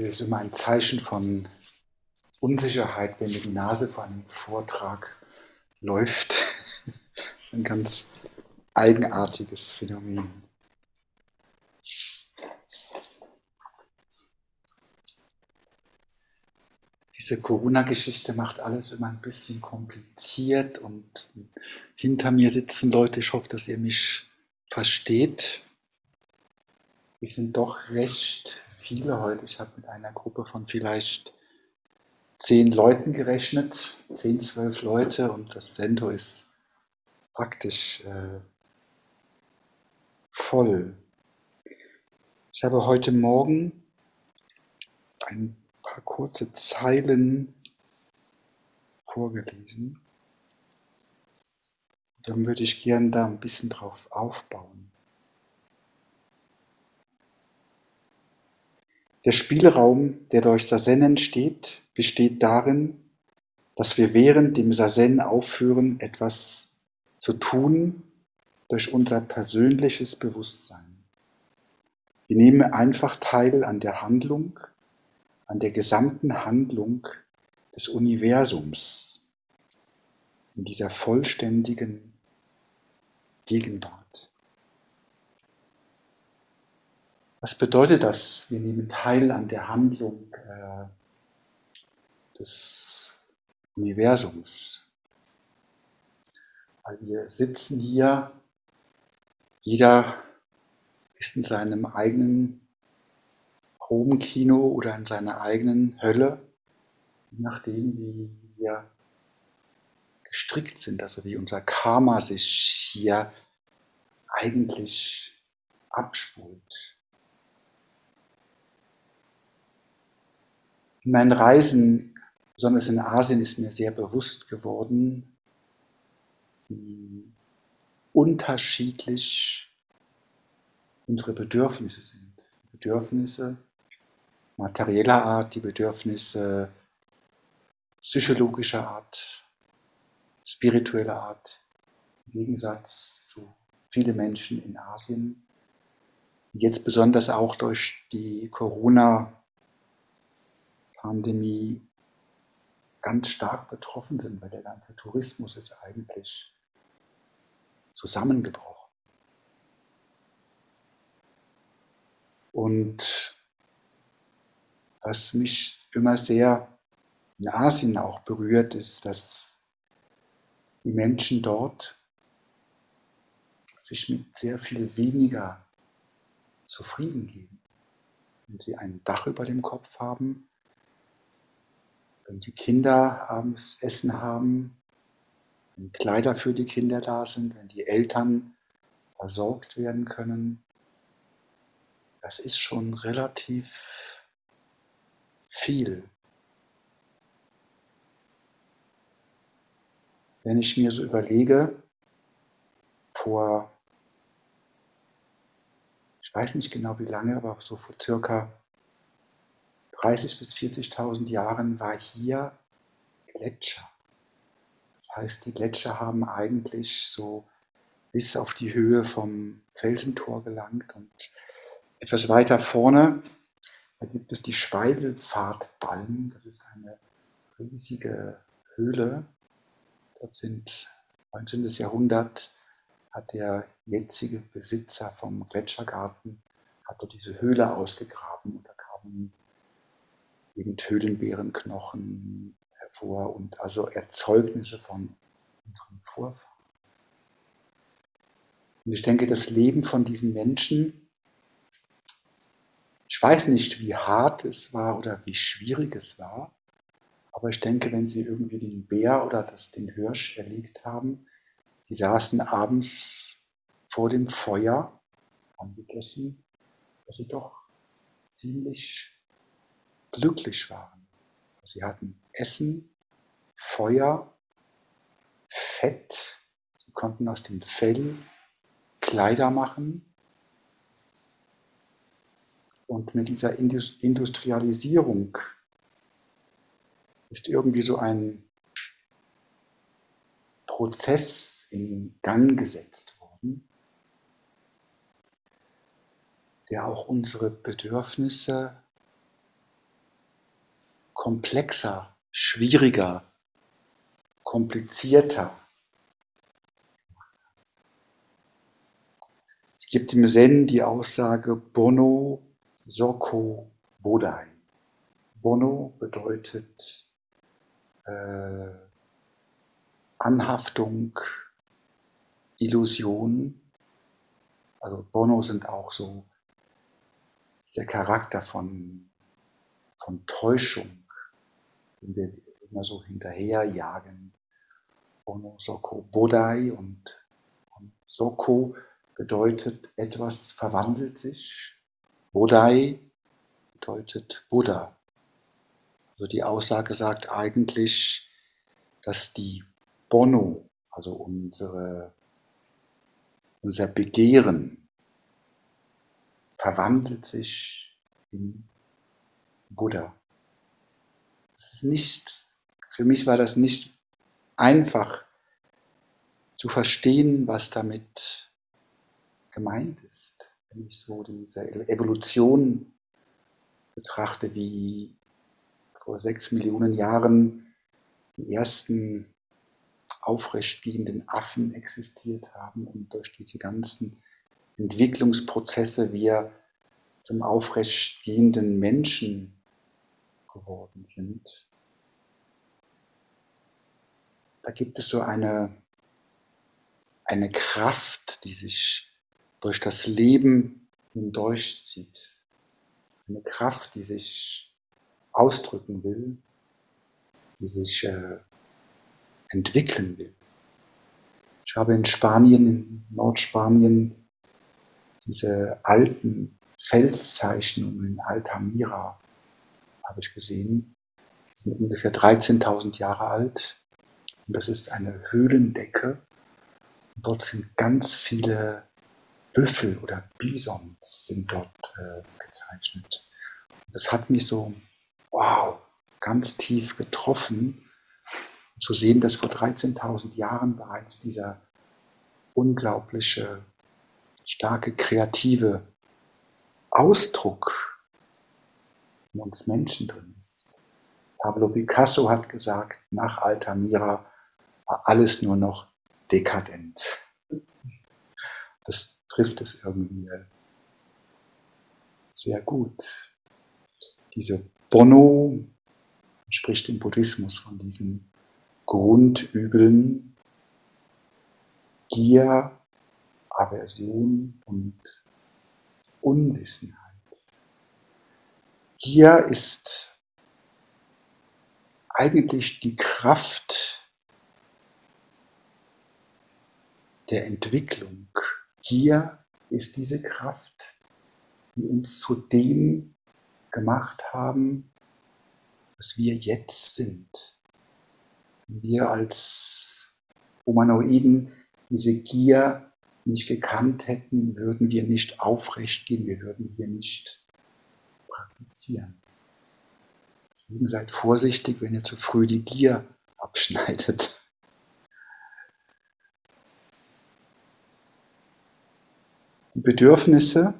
Es ist immer ein Zeichen von Unsicherheit, wenn die Nase vor einem Vortrag läuft. Ein ganz eigenartiges Phänomen. Diese Corona-Geschichte macht alles immer ein bisschen kompliziert und hinter mir sitzen Leute, ich hoffe, dass ihr mich versteht. Wir sind doch recht viele heute. Ich habe mit einer Gruppe von vielleicht zehn Leuten gerechnet, zehn, zwölf Leute und das Sendo ist praktisch äh, voll. Ich habe heute Morgen ein paar kurze Zeilen vorgelesen. Dann würde ich gern da ein bisschen drauf aufbauen. Der Spielraum, der durch Sazen entsteht, besteht darin, dass wir während dem Sazen aufhören, etwas zu tun durch unser persönliches Bewusstsein. Wir nehmen einfach teil an der Handlung, an der gesamten Handlung des Universums in dieser vollständigen Gegenwart. Was bedeutet das? Wir nehmen teil an der Handlung äh, des Universums. Weil wir sitzen hier, jeder ist in seinem eigenen Home-Kino oder in seiner eigenen Hölle, je nachdem, wie wir gestrickt sind, also wie unser Karma sich hier eigentlich abspult. In meinen Reisen, besonders in Asien, ist mir sehr bewusst geworden, wie unterschiedlich unsere Bedürfnisse sind. Bedürfnisse materieller Art, die Bedürfnisse psychologischer Art, spiritueller Art, im Gegensatz zu vielen Menschen in Asien, jetzt besonders auch durch die Corona- Pandemie ganz stark betroffen sind, weil der ganze Tourismus ist eigentlich zusammengebrochen. Und was mich immer sehr in Asien auch berührt, ist, dass die Menschen dort sich mit sehr viel weniger zufrieden geben. Wenn sie ein Dach über dem Kopf haben, wenn die Kinder abends Essen haben, wenn Kleider für die Kinder da sind, wenn die Eltern versorgt werden können, das ist schon relativ viel. Wenn ich mir so überlege, vor, ich weiß nicht genau wie lange, aber so vor circa 30.000 bis 40.000 Jahren war hier Gletscher. Das heißt, die Gletscher haben eigentlich so bis auf die Höhe vom Felsentor gelangt und etwas weiter vorne, da gibt es die Schweidelpfadballen. Das ist eine riesige Höhle. Dort sind 19. Jahrhundert hat der jetzige Besitzer vom Gletschergarten hat dort diese Höhle ausgegraben und da kamen eben Höhlenbeerenknochen hervor und also Erzeugnisse von unseren Vorfahren. Und ich denke, das Leben von diesen Menschen, ich weiß nicht, wie hart es war oder wie schwierig es war, aber ich denke, wenn sie irgendwie den Bär oder das, den Hirsch erlegt haben, die saßen abends vor dem Feuer, haben gegessen, dass sie doch ziemlich glücklich waren. Sie hatten Essen, Feuer, Fett, sie konnten aus dem Fell Kleider machen. Und mit dieser Industrialisierung ist irgendwie so ein Prozess in Gang gesetzt worden, der auch unsere Bedürfnisse komplexer, schwieriger, komplizierter. Es gibt im Zen die Aussage Bono Soko Bodai. Bono bedeutet äh, Anhaftung, Illusion. Also Bono sind auch so dieser Charakter von, von Täuschung, den wir immer so hinterherjagen. Bono Soko Bodai und, und Soko bedeutet etwas verwandelt sich. Bodai bedeutet Buddha. Also die Aussage sagt eigentlich, dass die Bono, also unsere, unser Begehren, verwandelt sich in Buddha. Das ist nicht, für mich war das nicht einfach zu verstehen, was damit gemeint ist. Wenn ich so diese Evolution betrachte, wie vor sechs Millionen Jahren die ersten aufrechtgehenden Affen existiert haben und durch diese ganzen Entwicklungsprozesse wir zum aufrechtgehenden Menschen geworden sind. Da gibt es so eine, eine Kraft, die sich durch das Leben hindurchzieht. Eine Kraft, die sich ausdrücken will, die sich äh, entwickeln will. Ich habe in Spanien, in Nordspanien, diese alten Felszeichnungen in Altamira habe ich gesehen. Sind ungefähr 13.000 Jahre alt. Und das ist eine Höhlendecke. Und dort sind ganz viele Büffel oder Bisons sind dort äh, gezeichnet. Das hat mich so wow, ganz tief getroffen, zu sehen, dass vor 13.000 Jahren bereits dieser unglaubliche, starke, kreative Ausdruck in uns Menschen drin ist. Pablo Picasso hat gesagt, nach Altamira war alles nur noch dekadent. Das trifft es irgendwie sehr gut. Diese Bono spricht im Buddhismus von diesen Grundübeln Gier, Aversion und Unwissenheit. Gier ist eigentlich die Kraft der Entwicklung. Gier ist diese Kraft, die uns zu dem gemacht haben, was wir jetzt sind. Wir als Humanoiden diese Gier nicht gekannt hätten, würden wir nicht aufrecht gehen, wir würden hier nicht praktizieren. Deswegen seid vorsichtig, wenn ihr zu früh die Gier abschneidet. Die Bedürfnisse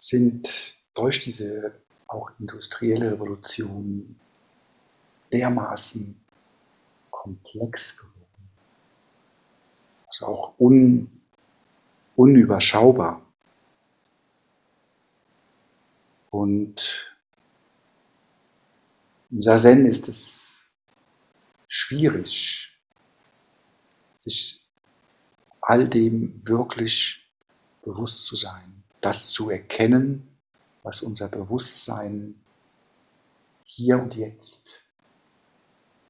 sind durch diese auch industrielle Revolution dermaßen komplex geworden. Also auch un, unüberschaubar. Und im Sazen ist es schwierig, sich all dem wirklich bewusst zu sein das zu erkennen, was unser Bewusstsein hier und jetzt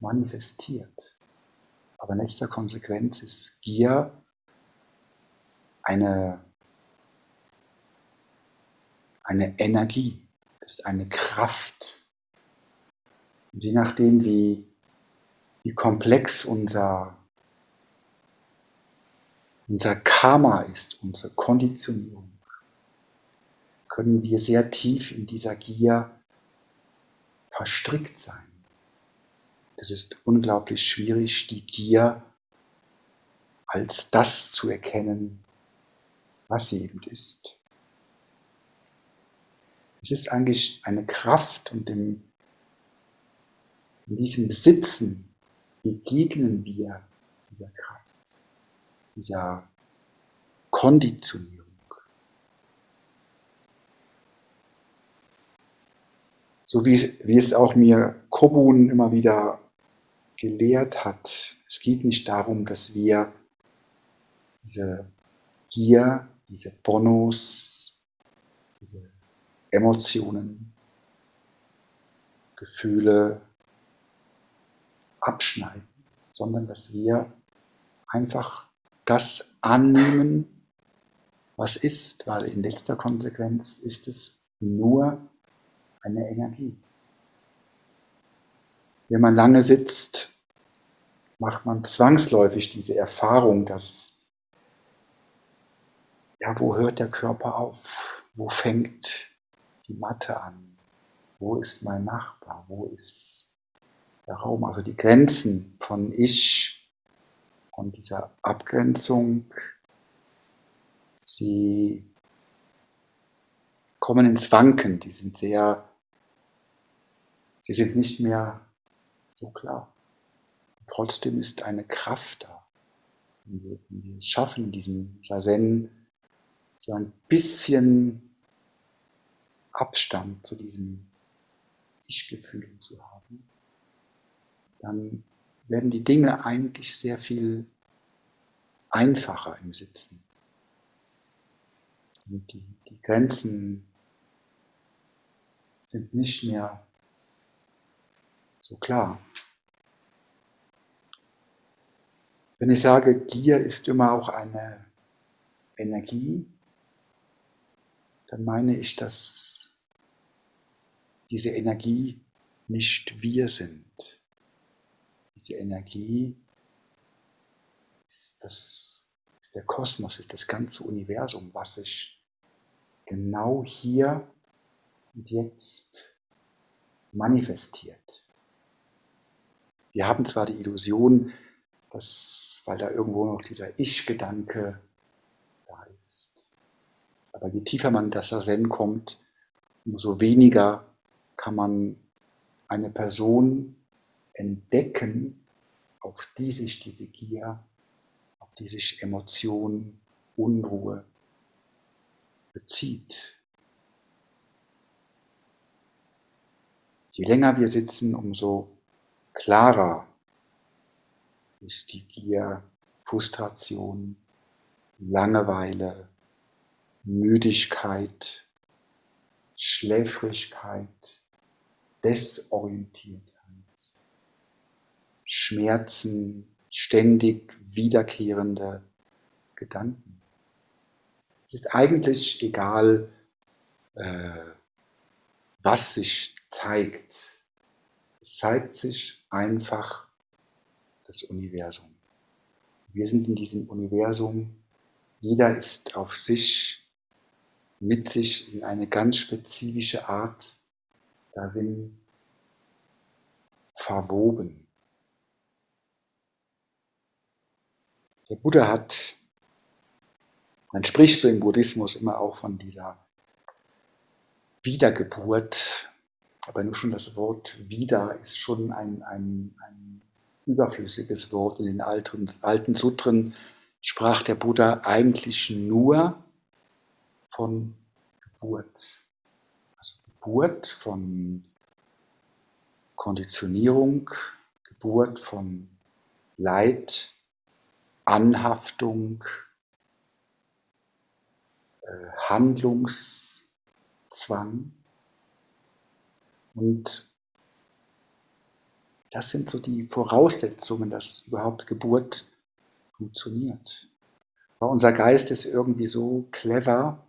manifestiert. Aber nächster Konsequenz ist Gier eine, eine Energie, ist eine Kraft. Und je nachdem, wie, wie komplex unser, unser Karma ist, unsere Konditionierung, können wir sehr tief in dieser Gier verstrickt sein. Es ist unglaublich schwierig, die Gier als das zu erkennen, was sie eben ist. Es ist eigentlich eine Kraft und in diesem Besitzen begegnen wir dieser Kraft, dieser Konditionierung. So wie, wie es auch mir Kobun immer wieder gelehrt hat, es geht nicht darum, dass wir diese Gier, diese Bonus, diese Emotionen, Gefühle abschneiden, sondern dass wir einfach das annehmen, was ist, weil in letzter Konsequenz ist es nur eine Energie. Wenn man lange sitzt, macht man zwangsläufig diese Erfahrung, dass, ja, wo hört der Körper auf? Wo fängt die Matte an? Wo ist mein Nachbar? Wo ist der Raum? Also die Grenzen von Ich und dieser Abgrenzung, sie kommen ins Wanken, die sind sehr, sie sind nicht mehr so klar. trotzdem ist eine Kraft da. Wenn wir, es schaffen, in diesem Sazen so ein bisschen Abstand zu diesem Ich-Gefühl zu haben, dann werden die Dinge eigentlich sehr viel einfacher im Sitzen. Und die, die Grenzen sind nicht mehr so klar. Wenn ich sage, Gier ist immer auch eine Energie, dann meine ich, dass diese Energie nicht wir sind. Diese Energie ist, das, ist der Kosmos, ist das ganze Universum, was sich genau hier und jetzt manifestiert. Wir haben zwar die Illusion, dass, weil da irgendwo noch dieser Ich-Gedanke da ist, aber je tiefer man in das Zen kommt, umso weniger kann man eine Person entdecken, auf die sich diese Gier, auf die sich Emotion, Unruhe bezieht. Je länger wir sitzen, umso klarer ist die Gier, Frustration, Langeweile, Müdigkeit, Schläfrigkeit, Desorientiertheit, Schmerzen, ständig wiederkehrende Gedanken. Es ist eigentlich egal, äh, was sich zeigt. Es zeigt sich einfach das Universum. Wir sind in diesem Universum. Jeder ist auf sich, mit sich in eine ganz spezifische Art darin verwoben. Der Buddha hat, man spricht so im Buddhismus immer auch von dieser Wiedergeburt, aber nur schon das Wort wieder ist schon ein, ein, ein überflüssiges Wort. In den alten, alten Sutren sprach der Buddha eigentlich nur von Geburt. Geburt von Konditionierung, Geburt von Leid, Anhaftung, äh, Handlungszwang. Und das sind so die Voraussetzungen, dass überhaupt Geburt funktioniert. Aber unser Geist ist irgendwie so clever,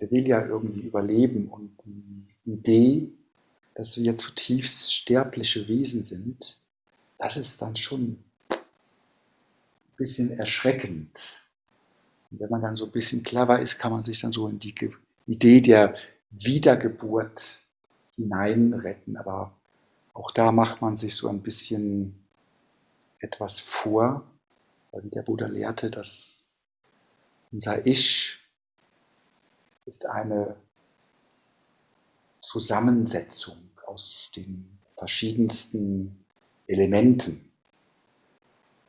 der will ja irgendwie überleben und die Idee, dass wir zutiefst sterbliche Wesen sind, das ist dann schon ein bisschen erschreckend. Und wenn man dann so ein bisschen clever ist, kann man sich dann so in die Idee der Wiedergeburt hineinretten. Aber auch da macht man sich so ein bisschen etwas vor, weil der Buddha lehrte, dass unser Ich ist eine Zusammensetzung aus den verschiedensten Elementen.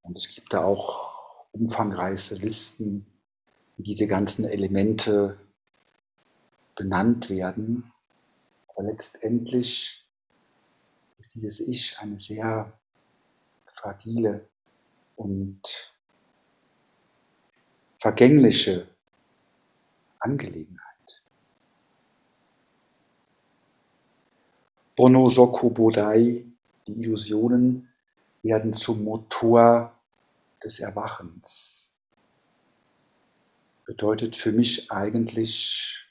Und es gibt da auch umfangreiche Listen, wie diese ganzen Elemente benannt werden. Aber letztendlich ist dieses Ich eine sehr fragile und vergängliche Angelegenheit. Bono Soko Bodai, die Illusionen werden zum Motor des Erwachens. Bedeutet für mich eigentlich,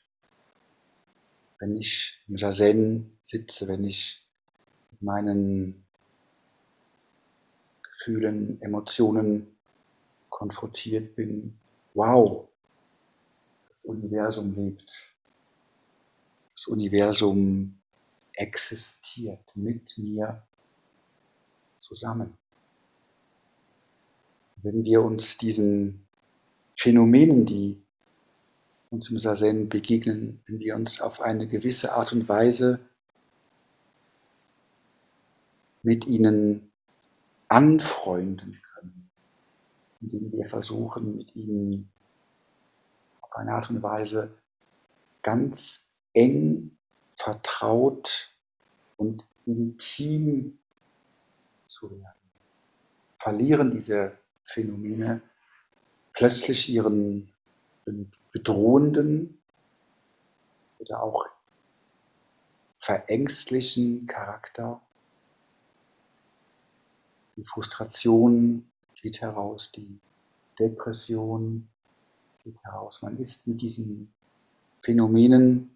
wenn ich im Zazen sitze, wenn ich mit meinen Gefühlen, Emotionen konfrontiert bin, wow, das Universum lebt. Das Universum existiert mit mir zusammen. Wenn wir uns diesen Phänomenen, die uns im Sazen begegnen, wenn wir uns auf eine gewisse Art und Weise mit ihnen anfreunden können, indem wir versuchen, mit ihnen auf eine Art und Weise ganz eng vertraut und intim zu werden. Verlieren diese Phänomene plötzlich ihren bedrohenden oder auch verängstlichen Charakter. Die Frustration geht heraus, die Depression geht heraus. Man ist mit diesen Phänomenen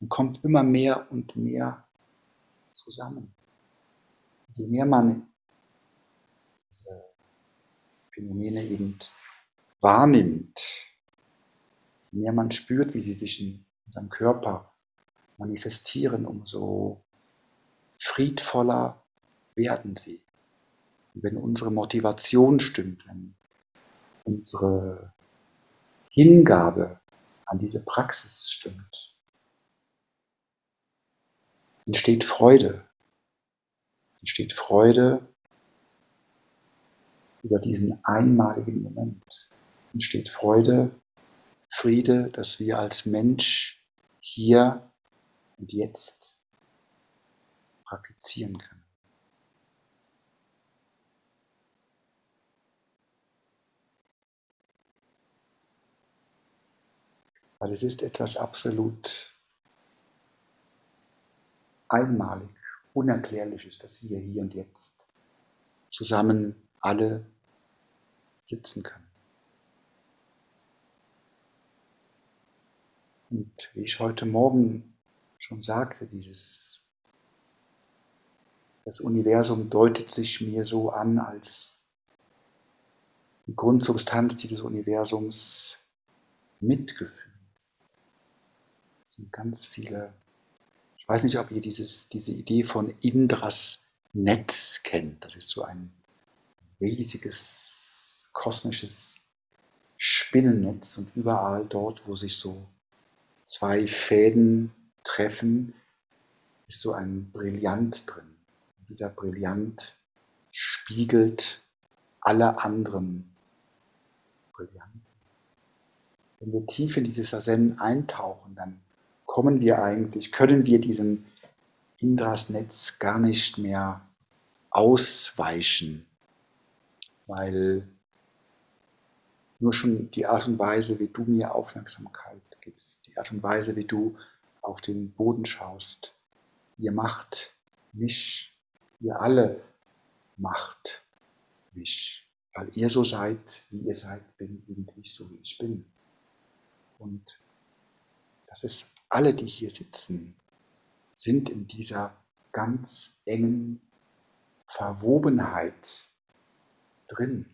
und kommt immer mehr und mehr zusammen. Je mehr man diese Phänomene eben wahrnimmt, je mehr man spürt, wie sie sich in unserem Körper manifestieren, umso friedvoller werden sie. Und wenn unsere Motivation stimmt, wenn unsere Hingabe an diese Praxis stimmt, entsteht Freude. Entsteht Freude über diesen einmaligen Moment. Entsteht Freude, Friede, dass wir als Mensch hier und jetzt praktizieren können. Weil es ist etwas absolut einmalig, unerklärliches, dass wir hier und jetzt zusammen alle sitzen können. Und wie ich heute Morgen schon sagte, dieses, das Universum deutet sich mir so an als die Grundsubstanz dieses Universums Mitgefühl. Es sind ganz viele ich weiß nicht, ob ihr dieses, diese Idee von Indras Netz kennt. Das ist so ein riesiges kosmisches Spinnennetz und überall dort, wo sich so zwei Fäden treffen, ist so ein Brillant drin. Und dieser Brillant spiegelt alle anderen Brillanten. Wenn wir tief in dieses Sazen eintauchen, dann kommen wir eigentlich, können wir diesem Indras-Netz gar nicht mehr ausweichen, weil nur schon die Art und Weise, wie du mir Aufmerksamkeit gibst, die Art und Weise, wie du auf den Boden schaust, ihr macht mich, ihr alle macht mich, weil ihr so seid, wie ihr seid, bin eben ich so, wie ich bin. Und das ist alle, die hier sitzen, sind in dieser ganz engen Verwobenheit drin.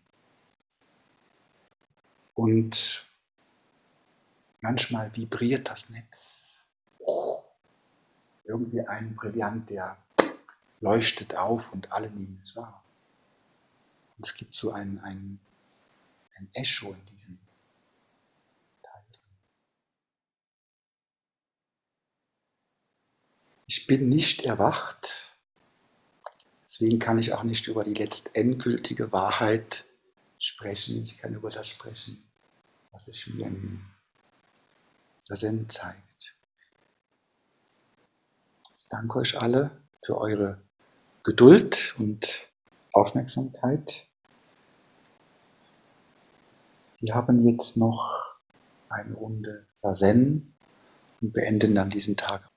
Und manchmal vibriert das Netz. Irgendwie ein Brillant, der leuchtet auf und alle nehmen es wahr. Und es gibt so ein, ein, ein Echo in diesem Ich bin nicht erwacht, deswegen kann ich auch nicht über die letztendgültige Wahrheit sprechen. Ich kann über das sprechen, was sich mir in Sazen zeigt. Ich danke euch alle für eure Geduld und Aufmerksamkeit. Wir haben jetzt noch eine Runde Sazen und beenden dann diesen Tag